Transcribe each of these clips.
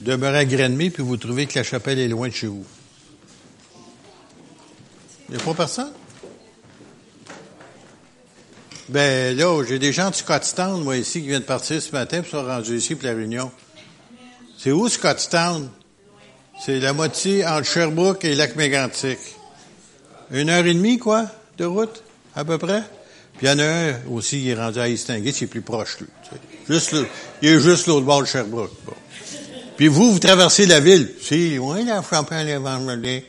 demeurez à Grenmy, puis vous trouvez que la chapelle est loin de chez vous. Il n'y a pas personne? Ben là, j'ai des gens de Scottstown, moi, ici, qui viennent partir ce matin, puis sont rendus ici pour la réunion. C'est où Scottstown? C'est la moitié entre Sherbrooke et Lac Mégantic. Une heure et demie, quoi, de route, à peu près? Puis il y en a un aussi, qui est rendu à Eastingate, c'est plus proche, lui. Juste il est juste l'autre bord de Sherbrooke. Puis vous, vous traversez la ville. C'est loin, la champagne évangélique.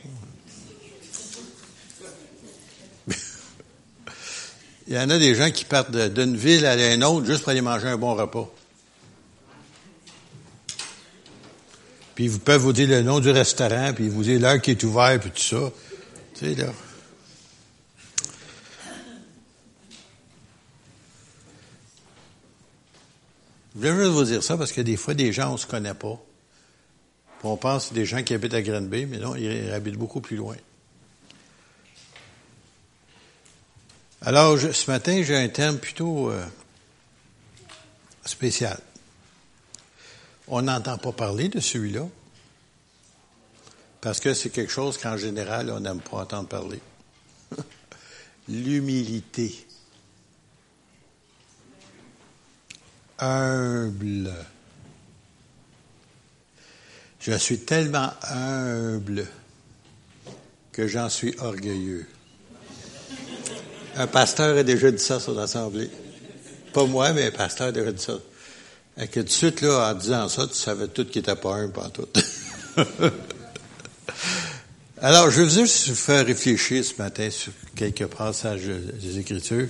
Il y en a des gens qui partent d'une ville à une autre juste pour aller manger un bon repas. Puis ils peuvent vous dire le nom du restaurant, puis vous dire l'heure qui est ouvert, puis tout ça. Tu sais, là. Je voulais juste vous dire ça parce que des fois, des gens, on ne se connaît pas. On pense des gens qui habitent à Granby, mais non, ils habitent beaucoup plus loin. Alors, ce matin, j'ai un thème plutôt euh, spécial. On n'entend pas parler de celui-là, parce que c'est quelque chose qu'en général, on n'aime pas entendre parler. L'humilité. Humble. Je suis tellement humble que j'en suis orgueilleux. Un pasteur a déjà dit ça sur l'Assemblée. Pas moi, mais un pasteur a déjà dit ça. Et que de suite, là, en disant ça, tu savais tout qui était pas un, pas tout. Alors, je veux juste vous faire réfléchir ce matin sur quelques passages des Écritures.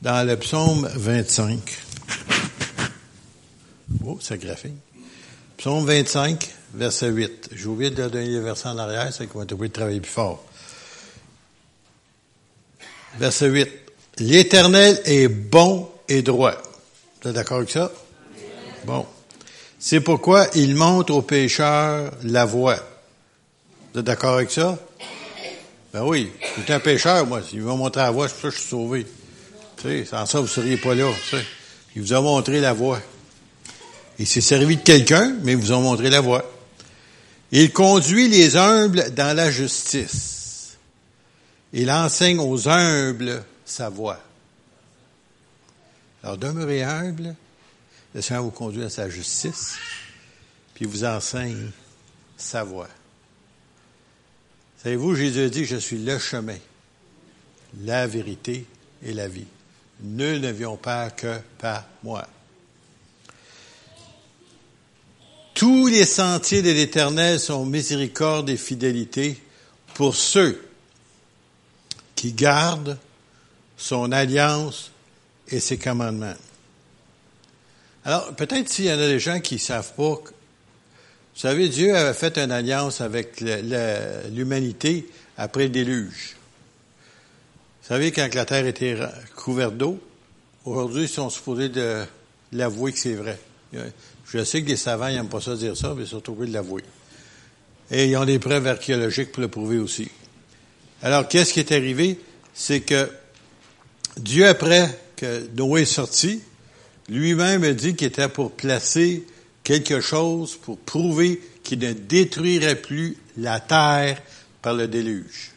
Dans le psaume 25. Oh, c'est graphique. Psaume 25, verset 8. J'ai oublié de donner le verset en arrière, c'est qu'on va être obligé de travailler plus fort. Verset 8. L'Éternel est bon et droit. Vous êtes d'accord avec ça? Bon. C'est pourquoi il montre aux pécheurs la voie. Vous êtes d'accord avec ça? Ben oui. Je suis un pécheur, moi. Il m'a montré la voie, c'est pour ça que je suis sauvé. Tu sais, sans ça, vous ne seriez pas là. Tu sais. Il vous a montré la voie. Il s'est servi de quelqu'un, mais vous a montré la voie. Il conduit les humbles dans la justice. Il enseigne aux humbles sa voie. Alors, demeurez humble, le Seigneur vous conduit à sa justice, puis vous enseigne sa voie. Savez-vous, Jésus dit, je suis le chemin, la vérité et la vie. Nul ne vient pas que par moi. Tous les sentiers de l'Éternel sont miséricorde et fidélité pour ceux qui garde son alliance et ses commandements. Alors, peut-être s'il y en a des gens qui ne savent pas, vous savez, Dieu avait fait une alliance avec l'humanité après le déluge. Vous savez, quand la terre était couverte d'eau, aujourd'hui, ils sont supposés de l'avouer que c'est vrai. Je sais que les savants n'aiment pas ça dire ça, mais ils sont obligés de l'avouer. Et ils ont des preuves archéologiques pour le prouver aussi. Alors, qu'est-ce qui est arrivé? C'est que Dieu, après que Noé est sorti, lui-même a dit qu'il était pour placer quelque chose pour prouver qu'il ne détruirait plus la terre par le déluge.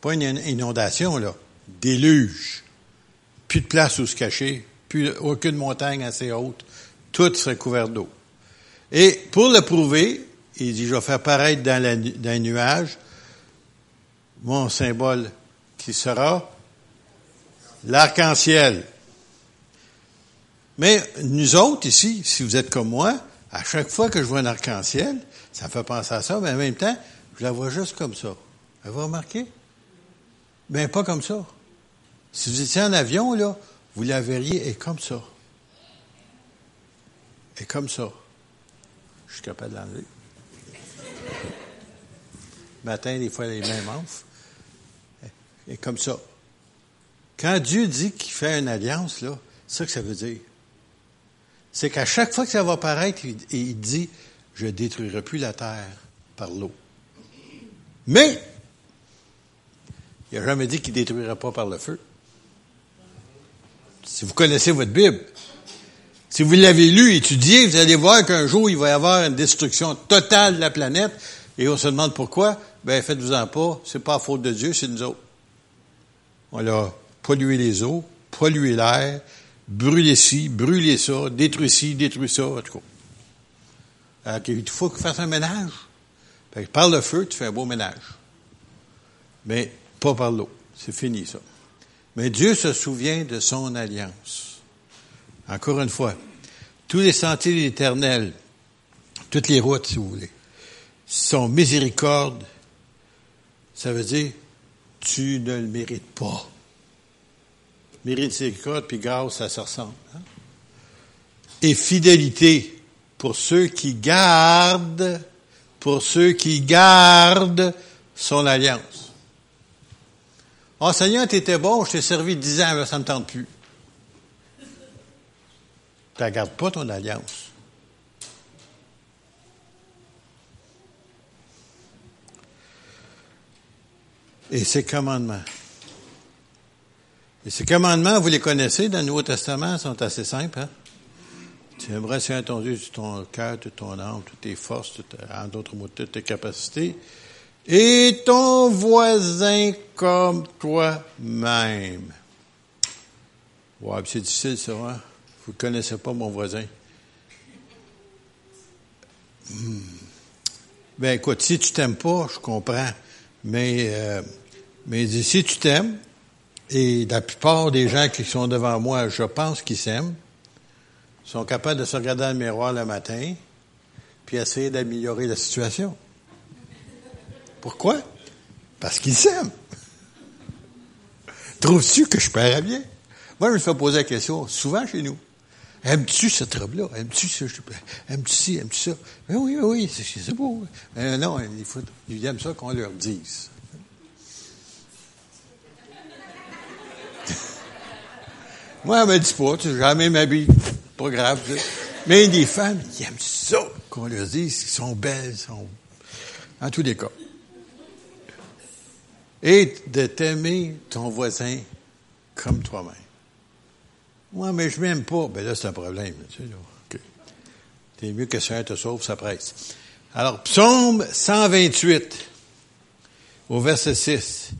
Pas une inondation, là. Déluge. Plus de place où se cacher, plus aucune montagne assez haute. Tout serait couvert d'eau. Et pour le prouver, il dit, je vais faire paraître dans, les nuages mon symbole qui sera l'arc-en-ciel. Mais nous autres ici, si vous êtes comme moi, à chaque fois que je vois un arc-en-ciel, ça me fait penser à ça, mais en même temps, je la vois juste comme ça. Vous remarqué? Ben, pas comme ça. Si vous étiez en avion, là, vous la verriez et comme ça. Et comme ça. Je suis capable de l'enlever. Matin, des fois, les mêmes enfants et comme ça. Quand Dieu dit qu'il fait une alliance, là, c'est ça que ça veut dire. C'est qu'à chaque fois que ça va apparaître, il, dit, je détruirai plus la terre par l'eau. Mais, il n'a jamais dit qu'il ne détruira pas par le feu. Si vous connaissez votre Bible, Si vous l'avez lu, étudié, vous allez voir qu'un jour, il va y avoir une destruction totale de la planète. Et on se demande pourquoi. Ben, faites-vous-en pas. C'est pas à faute de Dieu, c'est nous autres. On a pollué les eaux, pollué l'air, brûlé ci, brûlé ça, détruit ci, détruit ça, en tout cas. Alors, il faut qu'on fasse un ménage. par le feu, tu fais un beau ménage. Mais pas par l'eau. C'est fini, ça. Mais Dieu se souvient de son alliance. Encore une fois, tous les sentiers de l'Éternel, toutes les routes, si vous voulez, sont miséricorde. Ça veut dire, tu ne le mérites pas. Mérite miséricorde, puis grâce, ça se ressemble. Hein? Et fidélité pour ceux qui gardent, pour ceux qui gardent son alliance. Oh Seigneur, tu étais bon, je t'ai servi dix ans, mais ça ne me tente plus. Tu ne gardes pas ton alliance. Et ces commandements. Et ces commandements, vous les connaissez dans le Nouveau Testament, sont assez simples. Hein? Tu aimerais Seigneur ton Dieu ton cœur, de ton âme, toutes tes forces, en d'autres mots, toutes tes capacités, et ton voisin comme toi-même. Ouais, c'est difficile ça, hein? Vous ne connaissez pas mon voisin. Hmm. Ben écoute, si tu t'aimes pas, je comprends. Mais, euh, mais si tu t'aimes, et la plupart des gens qui sont devant moi, je pense qu'ils s'aiment, sont capables de se regarder dans le miroir le matin, puis essayer d'améliorer la situation. Pourquoi? Parce qu'ils s'aiment. Trouves-tu que je paierais bien? Moi, je me fais poser la question souvent chez nous. Aimes-tu cette robe-là? Aimes-tu ça? Aimes-tu ci? Aimes-tu ça? Ben oui, oui, c'est beau. Mais non, il faut, ils aiment ça qu'on leur dise. Moi, elle me dit pas, tu jamais ma vie. Pas grave. Mais des femmes, ils aiment ça qu'on leur dise qu'ils sont belles, en tous les cas. Et de t'aimer ton voisin comme toi-même. Moi, mais je m'aime pas. Ben là, c'est un problème. Tu sais, T'es mieux que ça te sauve, ça presse. Alors, psaume 128, au verset 6.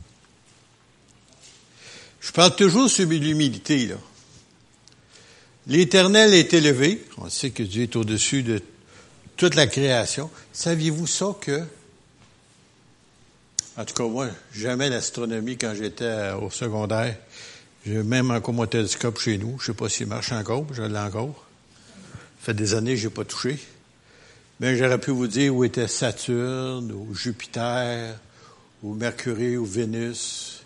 Je parle toujours sur l'humilité, là. L'Éternel est élevé. On sait que Dieu est au-dessus de toute la création. Saviez-vous ça que, en tout cas, moi, jamais l'astronomie quand j'étais au secondaire? J'ai même encore mon télescope chez nous. Je sais pas s'il marche encore, je l'ai encore. Ça fait des années que j'ai pas touché. Mais j'aurais pu vous dire où était Saturne, ou Jupiter, ou Mercure, ou Vénus.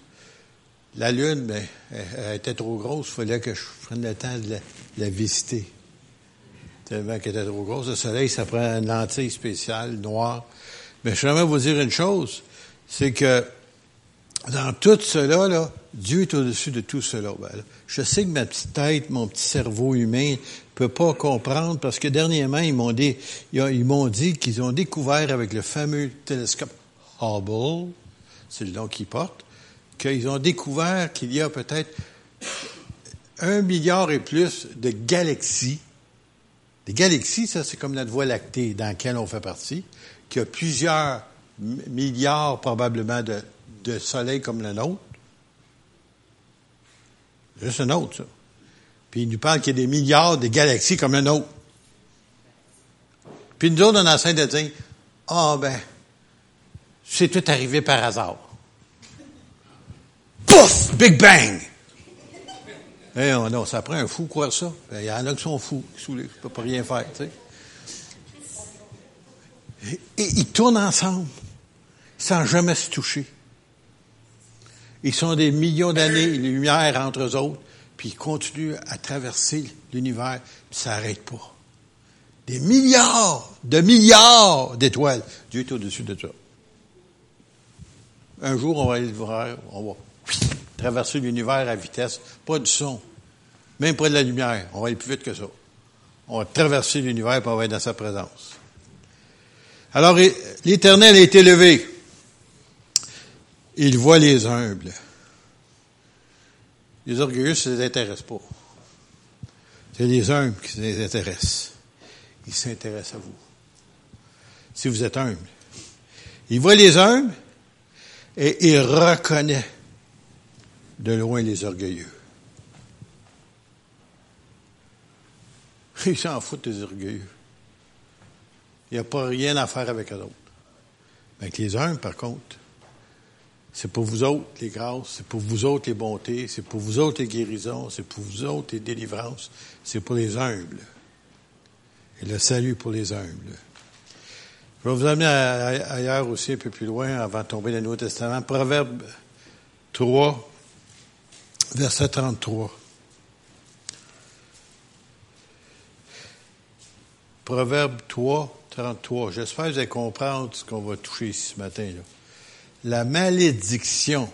La Lune, ben, elle, était trop grosse. Il fallait que je prenne le temps de la, visiter. Tellement qu'elle était trop grosse. Le Soleil, ça prend une lentille spéciale, noire. Mais je voudrais vous dire une chose. C'est que dans tout cela, là, Dieu est au-dessus de tout cela. Ben, je sais que ma petite tête, mon petit cerveau humain peut pas comprendre parce que dernièrement, ils m'ont dit, ils m'ont dit qu'ils ont découvert avec le fameux télescope Hubble, c'est le nom qu'ils portent, qu'ils ont découvert qu'il y a peut-être un milliard et plus de galaxies. Des galaxies, ça, c'est comme notre Voie lactée dans laquelle on fait partie, qui a plusieurs milliards probablement de de soleil comme le nôtre. Juste un autre, ça. Puis il nous parle qu'il y a des milliards de galaxies comme le nôtre. Puis nous autres, on est en de dire, ah ben, c'est tout arrivé par hasard. Pouf! Big Bang! Eh non, non, ça prend un fou croire ça. Ben, il y en a qui sont fous, qui ne peuvent pas rien faire, tu sais. Et ils tournent ensemble, sans jamais se toucher. Ils sont des millions d'années, les lumières entre eux autres, puis ils continuent à traverser l'univers, puis ça n'arrête pas. Des milliards, de milliards d'étoiles. Dieu est au-dessus de ça. Un jour, on va aller voir, on va traverser l'univers à vitesse, pas du son, même pas de la lumière. On va aller plus vite que ça. On va traverser l'univers pour être dans sa présence. Alors, l'Éternel est élevé. Il voit les humbles. Les orgueilleux, ça ne les intéresse pas. C'est les humbles qui les intéressent. Ils s'intéressent à vous. Si vous êtes humble. Il voit les humbles et il reconnaît de loin les orgueilleux. Il s'en fout des orgueilleux. Il n'y a pas rien à faire avec eux autres. Avec les humbles, par contre, c'est pour vous autres les grâces, c'est pour vous autres les bontés, c'est pour vous autres les guérisons, c'est pour vous autres les délivrances, c'est pour les humbles. Et le salut pour les humbles. Je vais vous amener ailleurs aussi, un peu plus loin, avant de tomber dans le Nouveau Testament. Proverbe 3, verset 33. Proverbe 3, 33. J'espère que vous allez comprendre ce qu'on va toucher ici ce matin. Là. La malédiction.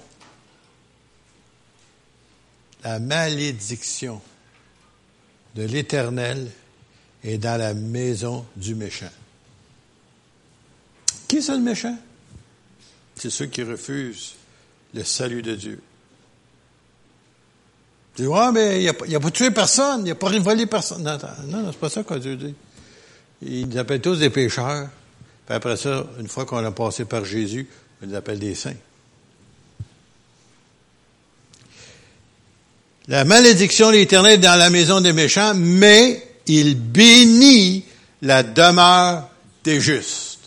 La malédiction de l'Éternel est dans la maison du méchant. Qui est le méchant? C'est ceux qui refusent le salut de Dieu. Tu dis, ouais, mais il n'a a pas tué personne, il n'a pas volé personne. Non, non, non c'est pas ça que Dieu dit. Ils nous appellent tous des pécheurs. Puis après ça, une fois qu'on a passé par Jésus, on les appelle des saints. La malédiction de l'Éternel dans la maison des méchants, mais il bénit la demeure des justes.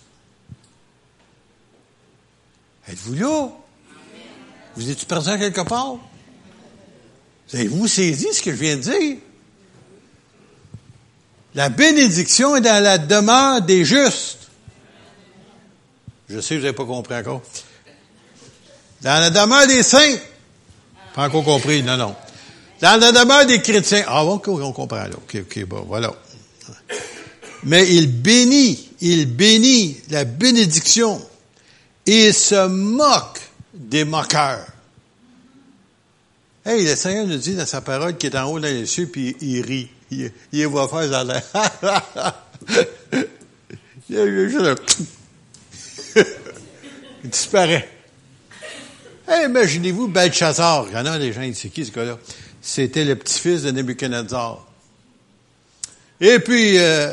Êtes-vous là? Vous êtes-tu présent quelque part? Avez-vous saisi ce que je viens de dire? La bénédiction est dans la demeure des justes. Je sais vous n'avez pas compris encore. Dans la demeure des saints. Pas encore compris, non, non. Dans la demeure des chrétiens. Ah, bon, on comprend, là. OK, OK, bon, voilà. Mais il bénit, il bénit la bénédiction. Il se moque des moqueurs. Hey, le Seigneur nous dit dans sa parole qu'il est en haut dans les cieux, puis il rit. Il, il va faire l'air. il, il disparaît. Imaginez-vous Belshazzar. Il y en a des gens, c'est qui ce gars-là? C'était le petit-fils de Nebuchadnezzar. Et puis, euh,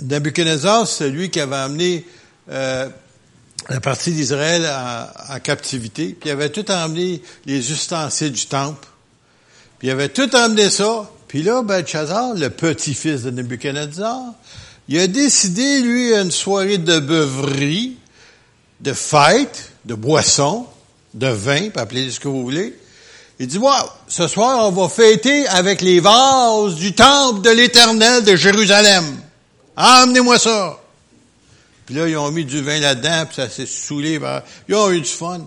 Nebuchadnezzar, c'est lui qui avait amené euh, la partie d'Israël en, captivité. Puis il avait tout emmené les ustensiles du temple. Puis il avait tout emmené ça. Puis là, Belshazzar, le petit-fils de Nebuchadnezzar, il a décidé, lui, une soirée de beuverie, de fête, de boisson, de vin, appelez ce que vous voulez. Il dit, wow, ce soir, on va fêter avec les vases du temple de l'éternel de Jérusalem. Emmenez-moi ça. Puis là, ils ont mis du vin là-dedans, puis ça s'est saoulé. Ils ont eu du fun.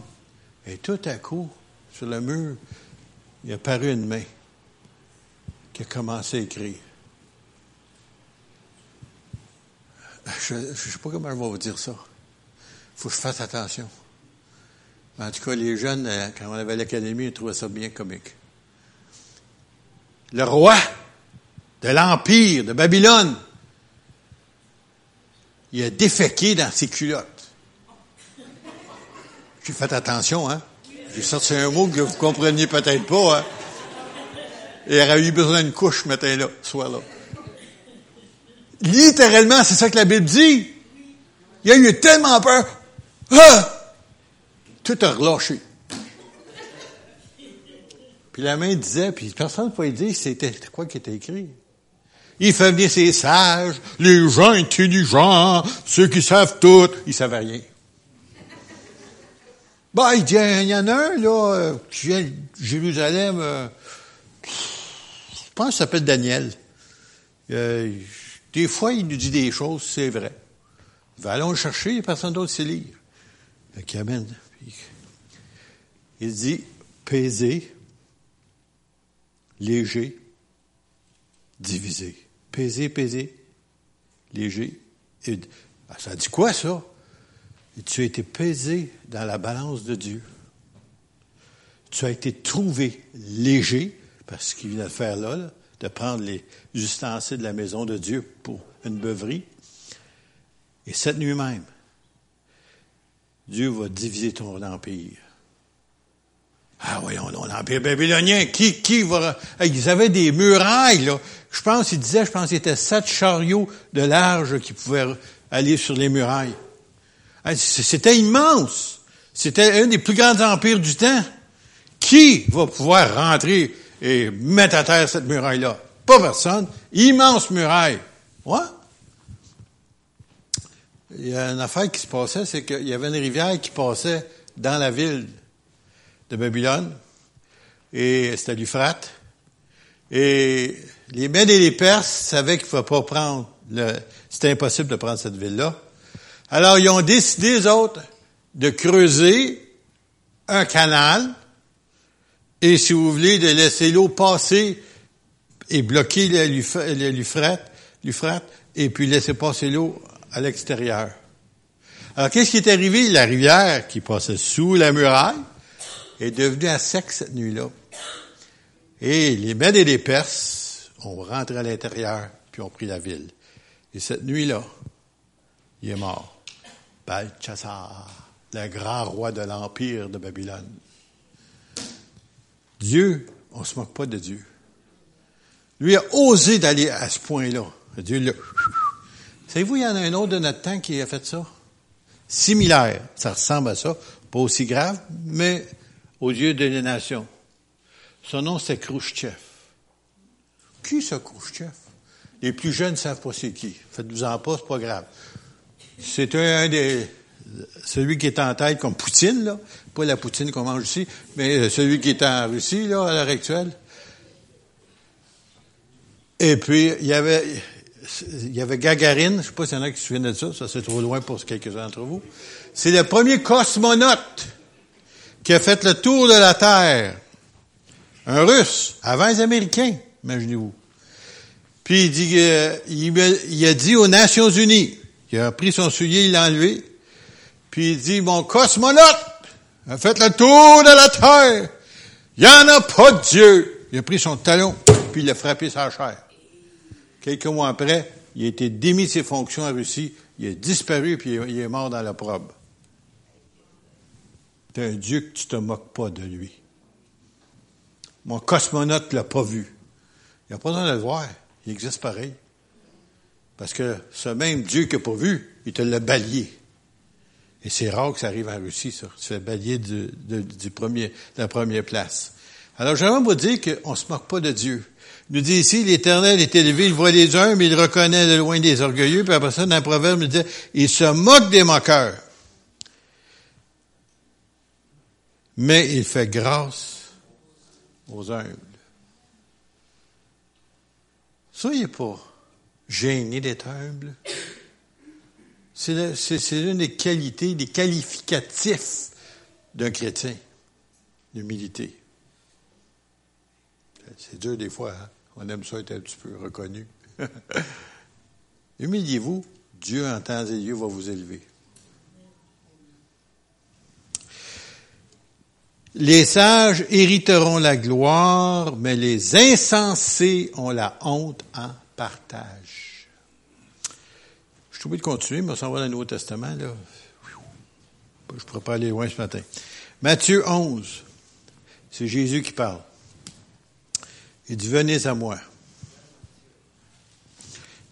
Et tout à coup, sur le mur, il a paru une main qui a commencé à écrire. Je ne sais pas comment je vais vous dire ça. Faut que je fasse attention. En tout cas, les jeunes, euh, quand on avait l'académie, ils trouvaient ça bien comique. Le roi de l'Empire de Babylone, il a déféqué dans ses culottes. J'ai fait attention, hein? J'ai sorti un mot que vous compreniez peut-être pas, hein? il aurait eu besoin d'une couche ce matin-là, soit là. Littéralement, c'est ça que la Bible dit. Il a eu tellement peur. Ah! Tout a relâché. Puis la main disait, puis personne ne pouvait dire c'était quoi qui était écrit. Il fait venir ses sages, les gens intelligents, ceux qui savent tout. Ils savaient rien. Bah, il dit, il y en a un, là, euh, qui vient de Jérusalem, euh, je pense qu'il s'appelle Daniel. Euh, des fois, il nous dit des choses, c'est vrai. allons le chercher, personne d'autre sait lire. Amène. Il dit, pesé, léger, divisé. Pesé, pesé, léger. Ah, ça dit quoi, ça? tu as été pesé dans la balance de Dieu. Tu as été trouvé léger, parce qu'il vient de faire là, de prendre les ustensiles de la maison de Dieu pour une beuverie. Et cette nuit même, Dieu va diviser ton empire. Ah voyons, l'Empire babylonien, qui, qui va... Ils avaient des murailles, là. Je pense, il disait, je pense qu'il était sept chariots de large qui pouvaient aller sur les murailles. C'était immense. C'était un des plus grands empires du temps. Qui va pouvoir rentrer et mettre à terre cette muraille-là? Pas personne. Immense muraille. Ouais? Il y a une affaire qui se passait, c'est qu'il y avait une rivière qui passait dans la ville de Babylone, et c'était l'Euphrate. Et les Mèdes et les Perses savaient qu'il ne fallait pas prendre le, c'était impossible de prendre cette ville-là. Alors, ils ont décidé, eux autres, de creuser un canal, et si vous voulez, de laisser l'eau passer et bloquer l'Euphrate, et puis laisser passer l'eau à l'extérieur. Alors, qu'est-ce qui est arrivé? La rivière qui passait sous la muraille est devenue à sec cette nuit-là. Et les Mèdes et les Perses ont rentré à l'intérieur, puis ont pris la ville. Et cette nuit-là, il est mort. Balchassar, le grand roi de l'empire de Babylone. Dieu, on se moque pas de Dieu. Lui a osé d'aller à ce point-là. Dieu l'a Savez-vous, il y en a un autre de notre temps qui a fait ça? Similaire. Ça ressemble à ça. Pas aussi grave, mais aux yeux de la nation. Son nom, c'est Khrushchev. Qui ce Khrushchev? Les plus jeunes ne savent pas c'est qui. Faites-vous-en pas, c'est pas grave. C'est un, des, celui qui est en tête comme Poutine, là. Pas la Poutine qu'on mange ici, mais celui qui est en Russie, là, à l'heure actuelle. Et puis, il y avait, il y avait Gagarine, je ne sais pas s'il y en a qui se souviennent de ça, ça c'est trop loin pour quelques-uns d'entre vous. C'est le premier cosmonaute qui a fait le tour de la Terre. Un Russe, avant les Américains, imaginez-vous. Puis il, dit, euh, il, a dit aux Nations Unies, il a pris son soulier, il l'a enlevé, puis il dit, mon cosmonaute a fait le tour de la Terre. Il n'y en a pas de Dieu. Il a pris son talon, puis il a frappé sa chair. Quelques mois après, il a été démis de ses fonctions en Russie, il a disparu, puis il est mort dans la probe. C'est un Dieu que tu te moques pas de lui. Mon cosmonaute l'a pas vu. Il n'a pas besoin de le voir. Il existe pareil. Parce que ce même Dieu qui n'a pas vu, il te l'a balayé. Et c'est rare que ça arrive en Russie, ça. Tu fais balayer du premier, de la première place. Alors, j'aimerais vous dire qu'on ne se moque pas de Dieu. Il nous dit ici, l'Éternel est élevé, il voit les uns, mais il reconnaît de loin des orgueilleux. Puis après ça, dans le proverbe, il dit, il se moque des moqueurs. Mais il fait grâce aux humbles. Soyez pas gênés d'être humble. C'est l'une des qualités, des qualificatifs d'un chrétien, l'humilité. C'est dur des fois, hein? On aime ça être un petit peu reconnu. Humiliez-vous, Dieu en temps et lieu va vous élever. Les sages hériteront la gloire, mais les insensés ont la honte en partage. Je suis obligé de continuer, mais on s'en va dans le Nouveau Testament. Là. Je ne pourrais pas aller loin ce matin. Matthieu 11, c'est Jésus qui parle. Il dit, venez à moi.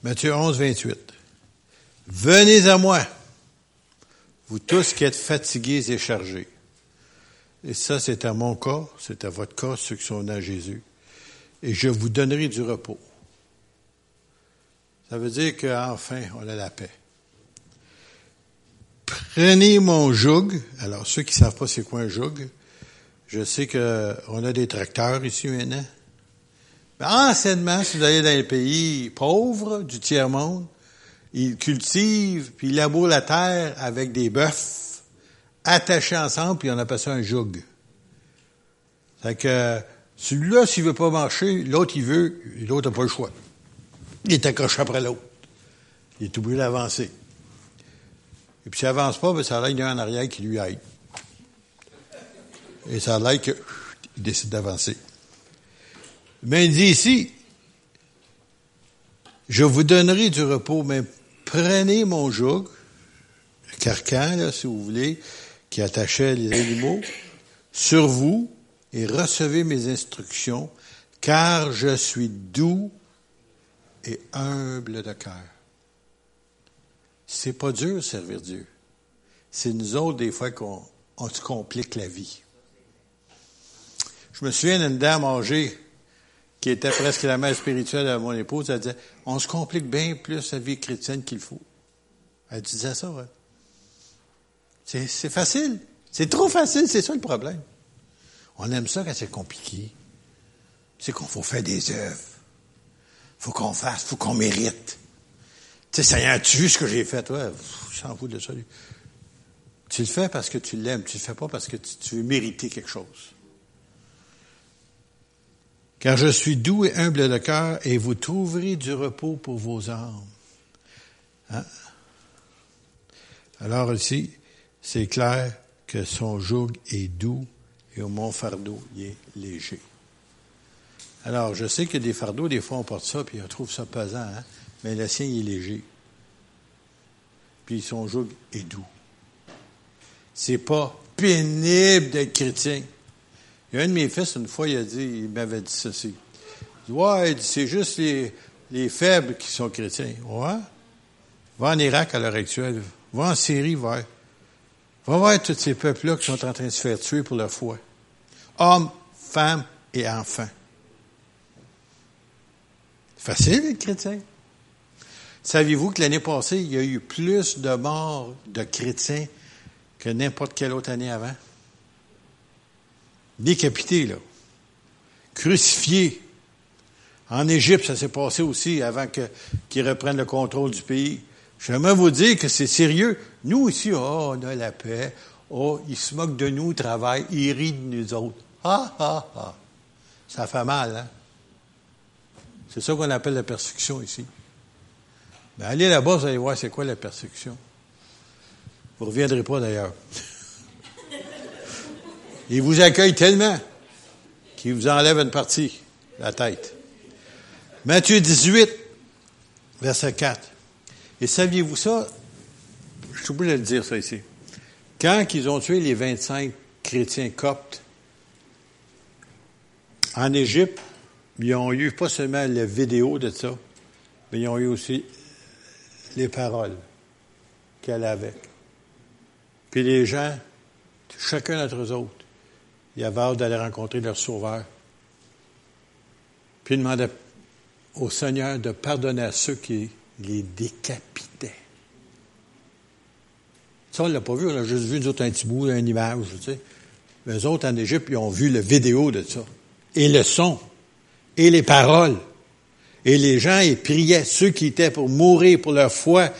Matthieu 11, 28. Venez à moi, vous tous qui êtes fatigués et chargés. Et ça, c'est à mon corps, c'est à votre corps, ceux qui sont à Jésus. Et je vous donnerai du repos. Ça veut dire qu'enfin, on a la paix. Prenez mon joug. Alors, ceux qui ne savent pas c'est quoi un joug, je sais qu'on a des tracteurs ici maintenant. Mais anciennement, si vous allez dans les pays pauvres du tiers-monde, ils cultivent puis ils labourent la terre avec des bœufs attachés ensemble, puis on appelle ça un joug. C'est que celui-là, s'il veut pas marcher, l'autre, il veut, l'autre n'a pas le choix. Il est accroché après l'autre. Il est obligé d'avancer. Et puis s'il n'avance pas, ben, ça a l'air qu'il y a un arrière qui lui aide. Et ça a l'air qu'il décide d'avancer. Mais il dit ici, je vous donnerai du repos, mais prenez mon joug, le carcan, là, si vous voulez, qui attachait les animaux, sur vous et recevez mes instructions, car je suis doux et humble de cœur. C'est pas dur servir Dieu. C'est nous autres, des fois, qu'on se complique la vie. Je me souviens d'une dame âgée qui était presque la mère spirituelle de mon épouse. Elle disait, on se complique bien plus la vie chrétienne qu'il faut. Elle disait ça, ouais. C'est facile. C'est trop facile, c'est ça le problème. On aime ça quand c'est compliqué. C'est qu'on faut faire des œuvres. Faut qu'on fasse, faut qu'on mérite. Tu sais, ça y tu vu ce que j'ai fait? Ouais, s'en fous de ça. Tu le fais parce que tu l'aimes. Tu le fais pas parce que tu, veux mériter quelque chose. Car je suis doux et humble de cœur et vous trouverez du repos pour vos âmes. Hein? Alors ici, c'est clair que son joug est doux et mon fardeau il est léger. Alors, je sais que des fardeaux, des fois, on porte ça, puis on trouve ça pesant, hein? mais le sien, il est léger. Puis son joug est doux. C'est pas pénible d'être chrétien. Il y a un de mes fils, une fois, il a dit, il m'avait dit ceci. Il dit, ouais, c'est juste les, les faibles qui sont chrétiens. Ouais. Va en Irak à l'heure actuelle. Va en Syrie, va. Va voir tous ces peuples-là qui sont en train de se faire tuer pour leur foi. Hommes, femmes et enfants. Facile d'être chrétien. Saviez-vous que l'année passée, il y a eu plus de morts de chrétiens que n'importe quelle autre année avant? Décapités, là. Crucifiés. En Égypte, ça s'est passé aussi avant qu'ils reprennent le contrôle du pays. J'aimerais vous dire que c'est sérieux. Nous ici, oh, on a la paix. Oh, ils se moquent de nous au travail. Ils rient de nous autres. Ah, ah, ah. Ça fait mal, hein? C'est ça qu'on appelle la persécution ici. Mais allez là-bas, vous allez voir c'est quoi la persécution. Vous ne reviendrez pas d'ailleurs. Ils vous accueillent tellement qu'ils vous enlèvent une partie, la tête. Matthieu 18, verset 4. Et saviez-vous ça? Je suis obligé de le dire ça ici. Quand ils ont tué les 25 chrétiens coptes en Égypte, ils ont eu pas seulement la vidéo de ça, mais ils ont eu aussi les paroles qu'elle avait. Puis les gens, chacun d'entre eux autres, ils avaient hâte d'aller rencontrer leur sauveur. Puis ils demandaient au Seigneur de pardonner à ceux qui les décapitait. Ça, on ne l'a pas vu, on a juste vu, nous autres, un petit bout, une image, tu sais. Les autres, en Égypte, ils ont vu la vidéo de ça. Et le son. Et les paroles. Et les gens, ils priaient. Ceux qui étaient pour mourir pour leur foi,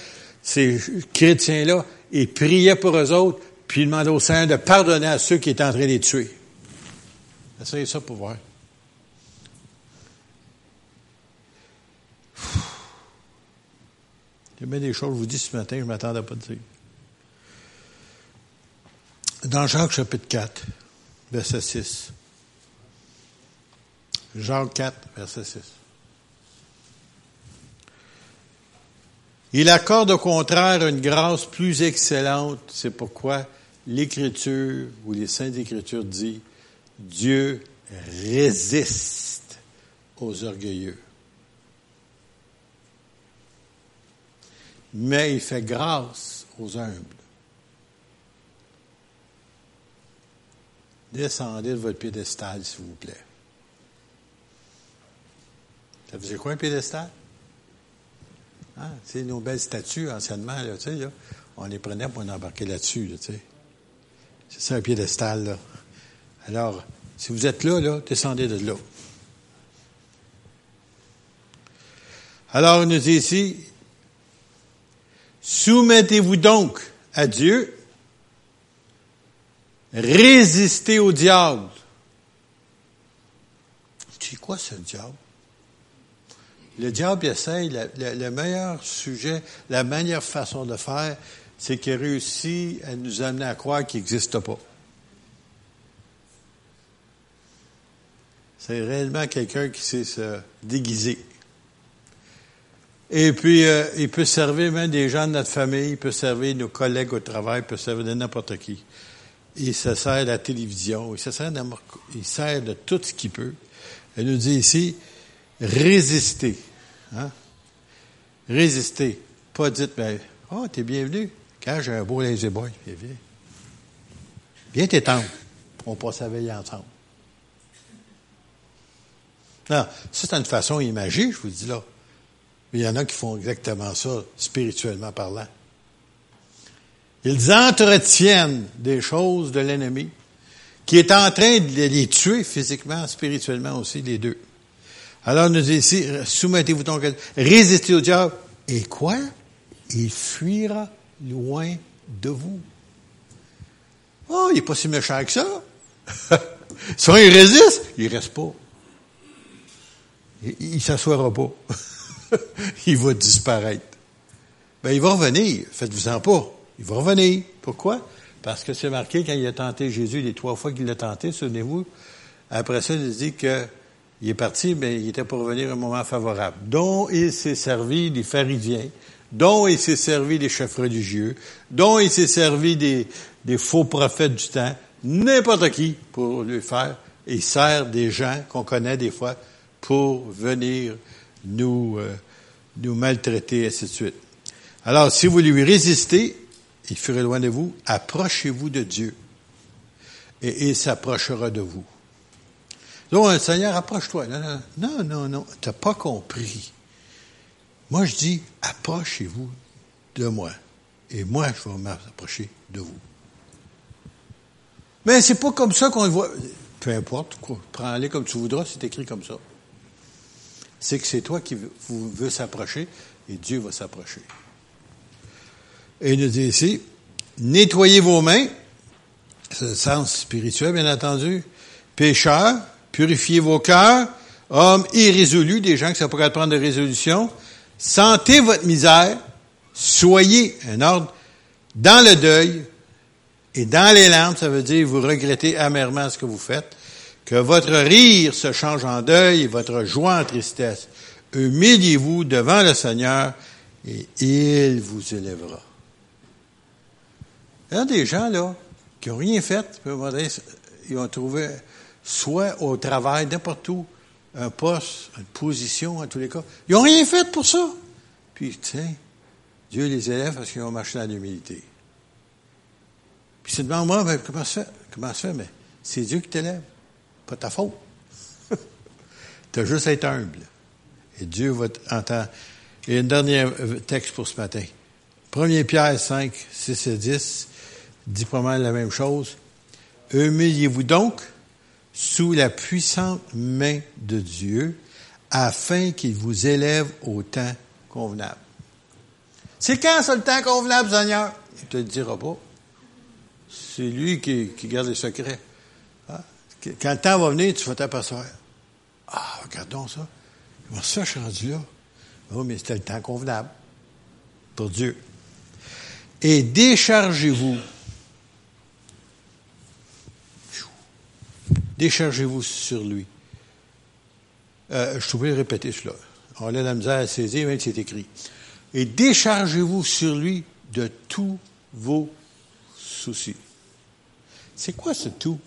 ces chrétiens-là, ils priaient pour eux autres, puis ils demandaient au Seigneur de pardonner à ceux qui étaient en train de les tuer. Essayez ça pour voir. A bien des choses, je vous dis ce matin, je ne m'attendais pas dire. Dans Jacques chapitre 4, verset 6. Jacques 4, verset 6. Il accorde au contraire une grâce plus excellente. C'est pourquoi l'Écriture ou les Saintes Écritures dit Dieu résiste aux orgueilleux. mais il fait grâce aux humbles. Descendez de votre piédestal, s'il vous plaît. Ça faisait quoi un piédestal? Hein? Tu nos belles statues, anciennement, là, là, on les prenait pour on embarquer là-dessus, là. C'est ça un piédestal, là. Alors, si vous êtes là, descendez de là. Alors, il nous dit ici, Soumettez-vous donc à Dieu. Résistez au diable. Tu quoi ce diable? Le diable essaye, le, meilleur sujet, la meilleure façon de faire, c'est qu'il réussit à nous amener à croire qu'il n'existe pas. C'est réellement quelqu'un qui sait se déguiser. Et puis, euh, il peut servir même des gens de notre famille, il peut servir nos collègues au travail, il peut servir de n'importe qui. il se sert de la télévision, il se sert de, il sert de tout ce qu'il peut. Elle nous dit ici, résister. Hein? Résister. Pas dites, ben, oh, t'es bienvenu. Quand j'ai un beau lazy boy, viens. Viens t'étendre. On passe la veille ensemble. Non, ça, c'est une façon imagée, je vous dis là. Il y en a qui font exactement ça, spirituellement parlant. Ils entretiennent des choses de l'ennemi qui est en train de les tuer physiquement, spirituellement aussi, les deux. Alors, nous dit ici, soumettez-vous donc, résistez au diable. Et quoi? Il fuira loin de vous. Oh, il n'est pas si méchant que ça. si on y résiste, il reste pas. Il ne s'assoira pas. il va disparaître. Ben, il va revenir. Faites-vous-en pas. Il va revenir. Pourquoi? Parce que c'est marqué quand il a tenté Jésus les trois fois qu'il l'a tenté, souvenez-vous. Après ça, il dit que il est parti, mais il était pour revenir à un moment favorable. Dont il s'est servi des pharisiens, dont il s'est servi des chefs religieux, dont il s'est servi des, faux prophètes du temps, n'importe qui pour le faire. Il sert des gens qu'on connaît des fois pour venir nous, euh, nous maltraiter, et ainsi de suite. Alors, si vous lui résistez, il fuira loin de vous, approchez-vous de Dieu et il s'approchera de vous. Donc, Seigneur, approche-toi. Non, non, non, non, tu n'as pas compris. Moi, je dis, approchez-vous de moi. Et moi, je vais m'approcher de vous. Mais c'est pas comme ça qu'on le voit. Peu importe, prends-les comme tu voudras, c'est écrit comme ça. C'est que c'est toi qui veux, s'approcher et Dieu va s'approcher. Et il nous dit ici, nettoyez vos mains, c'est le sens spirituel, bien entendu, pécheurs, purifiez vos cœurs, hommes irrésolus, des gens qui ne savent pas prendre de résolution, sentez votre misère, soyez un ordre dans le deuil et dans les larmes, ça veut dire vous regrettez amèrement ce que vous faites, que votre rire se change en deuil et votre joie en tristesse. Humiliez-vous devant le Seigneur et il vous élèvera. Il y a des gens, là, qui n'ont rien fait, ils ont trouvé, soit au travail, n'importe où, un poste, une position, en tous les cas. Ils n'ont rien fait pour ça. Puis, tiens, Dieu les élève parce qu'ils ont marché dans l'humilité. Puis, c'est devant moi, ben, comment ça fait? Comment ça fait? Mais c'est Dieu qui t'élève. Pas ta faute. tu as juste à être humble. Et Dieu va t'entendre. Et un dernier texte pour ce matin. 1 Pierre 5, 6 et 10 dit pas mal la même chose. Humiliez-vous donc sous la puissante main de Dieu afin qu'il vous élève au temps convenable. C'est quand ça le temps convenable, Seigneur? Il te le dira pas. C'est lui qui, garde les secrets. Quand le temps va venir, tu vas t'apercevoir. Ah, regardons ça. Comment ça, je suis rendu là? Oh, mais c'était le temps convenable pour Dieu. Et déchargez-vous Déchargez-vous sur lui. Euh, je trouvais répéter cela. On a la misère à saisir, même si c'est écrit. Et déchargez-vous sur lui de tous vos soucis. C'est quoi ce tout?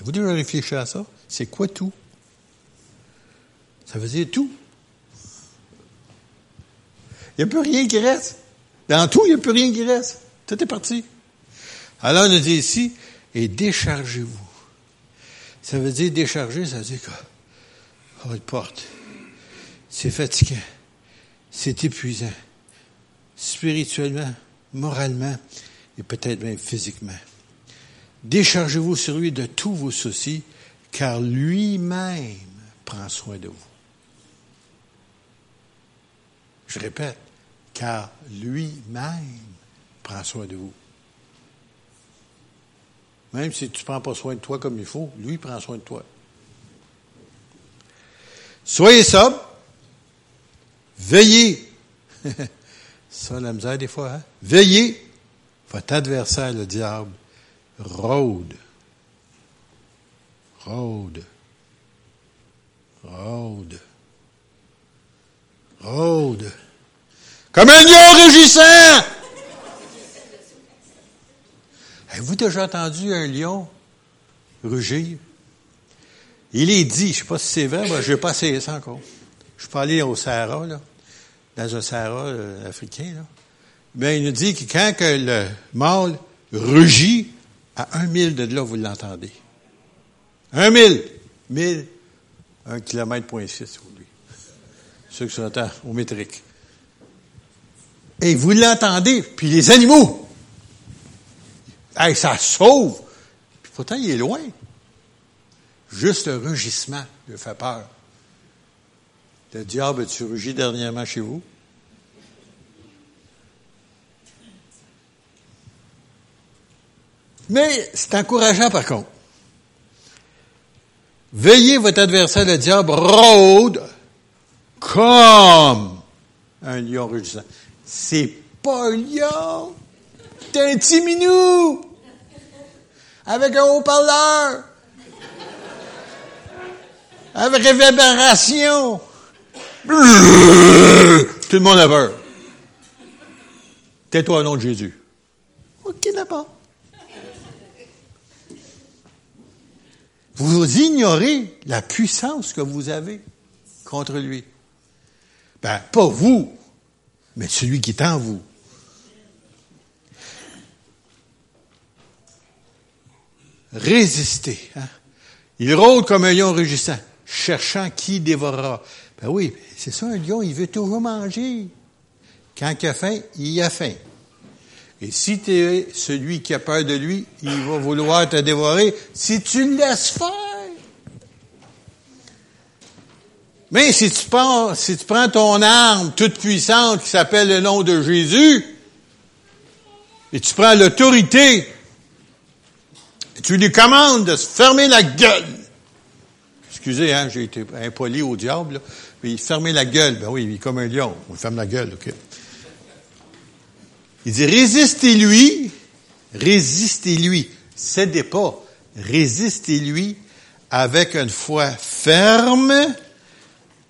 Vous devez réfléchir à ça. C'est quoi tout? Ça veut dire tout. Il n'y a plus rien qui reste. Dans tout, il n'y a plus rien qui reste. Tout est parti. Alors, on nous dit ici, et déchargez-vous. Ça veut dire décharger, ça veut dire que votre porte, c'est fatigant, c'est épuisant, spirituellement, moralement et peut-être même physiquement. Déchargez-vous sur lui de tous vos soucis, car lui-même prend soin de vous. Je répète, car lui-même prend soin de vous. Même si tu ne prends pas soin de toi comme il faut, lui prend soin de toi. Soyez sobre, veillez. Ça, la misère des fois, hein? Veillez. Votre adversaire, le diable, rôde. Rôde. Rôde. Rôde Comme un lion rugissant! Avez-vous déjà entendu un lion rugir? Il est dit, je ne sais pas si c'est vrai, moi, je n'ai pas essayé ça encore. Je suis pas allé au Sahara, là, dans un Sahara euh, africain. Mais il nous dit que quand le mâle rugit, à un mille de là, vous l'entendez. Un mille. Mille. Un kilomètre point six pour lui. Ceux qui sont au métrique. Et vous l'entendez, puis les animaux. Hey, ça sauve. Puis pourtant, il est loin. Juste le rugissement lui fait peur. Le diable a-tu rugi dernièrement chez vous? Mais c'est encourageant par contre. Veillez votre adversaire, le diable, rôde comme un lion rugissant. C'est pas un lion, c'est un petit avec un haut-parleur, avec réverbération. Tout le monde a peur. Tais-toi au nom de Jésus. OK, d'abord. Vous ignorez la puissance que vous avez contre lui. Ben, pas vous, mais celui qui est en vous. Résistez. Hein? Il rôde comme un lion rugissant, cherchant qui dévorera. Ben oui, c'est ça, un lion, il veut toujours manger. Quand il a faim, il a faim. Et si tu es celui qui a peur de lui, il va vouloir te dévorer si tu le laisses faire. Mais si tu prends, si tu prends ton arme toute puissante qui s'appelle le nom de Jésus, et tu prends l'autorité, tu lui commandes de se fermer la gueule. Excusez, hein, j'ai été impoli au diable, là. mais fermer la gueule, ben oui, il est comme un lion, on ferme la gueule, ok. Il dit, résistez-lui, résistez-lui, cédez pas, résistez-lui avec une foi ferme,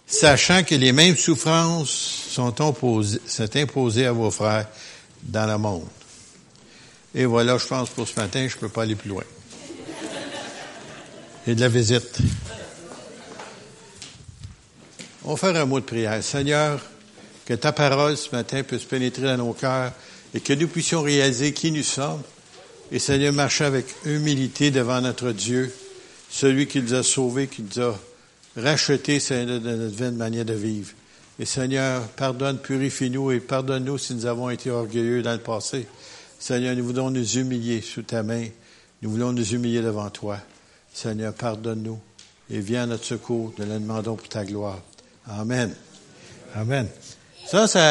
sachant que les mêmes souffrances sont, imposées, à vos frères dans le monde. Et voilà, je pense pour ce matin, je ne peux pas aller plus loin. Et de la visite. On va faire un mot de prière. Seigneur, que ta parole ce matin puisse pénétrer dans nos cœurs et que nous puissions réaliser qui nous sommes. Et Seigneur, marcher avec humilité devant notre Dieu, celui qui nous a sauvés, qui nous a rachetés, Seigneur, de notre vaine manière de vivre. Et Seigneur, pardonne, purifie-nous et pardonne-nous si nous avons été orgueilleux dans le passé. Seigneur, nous voulons nous humilier sous ta main. Nous voulons nous humilier devant toi. Seigneur, pardonne-nous et viens à notre secours. Nous le demandons pour ta gloire. Amen. Amen. Ça, ça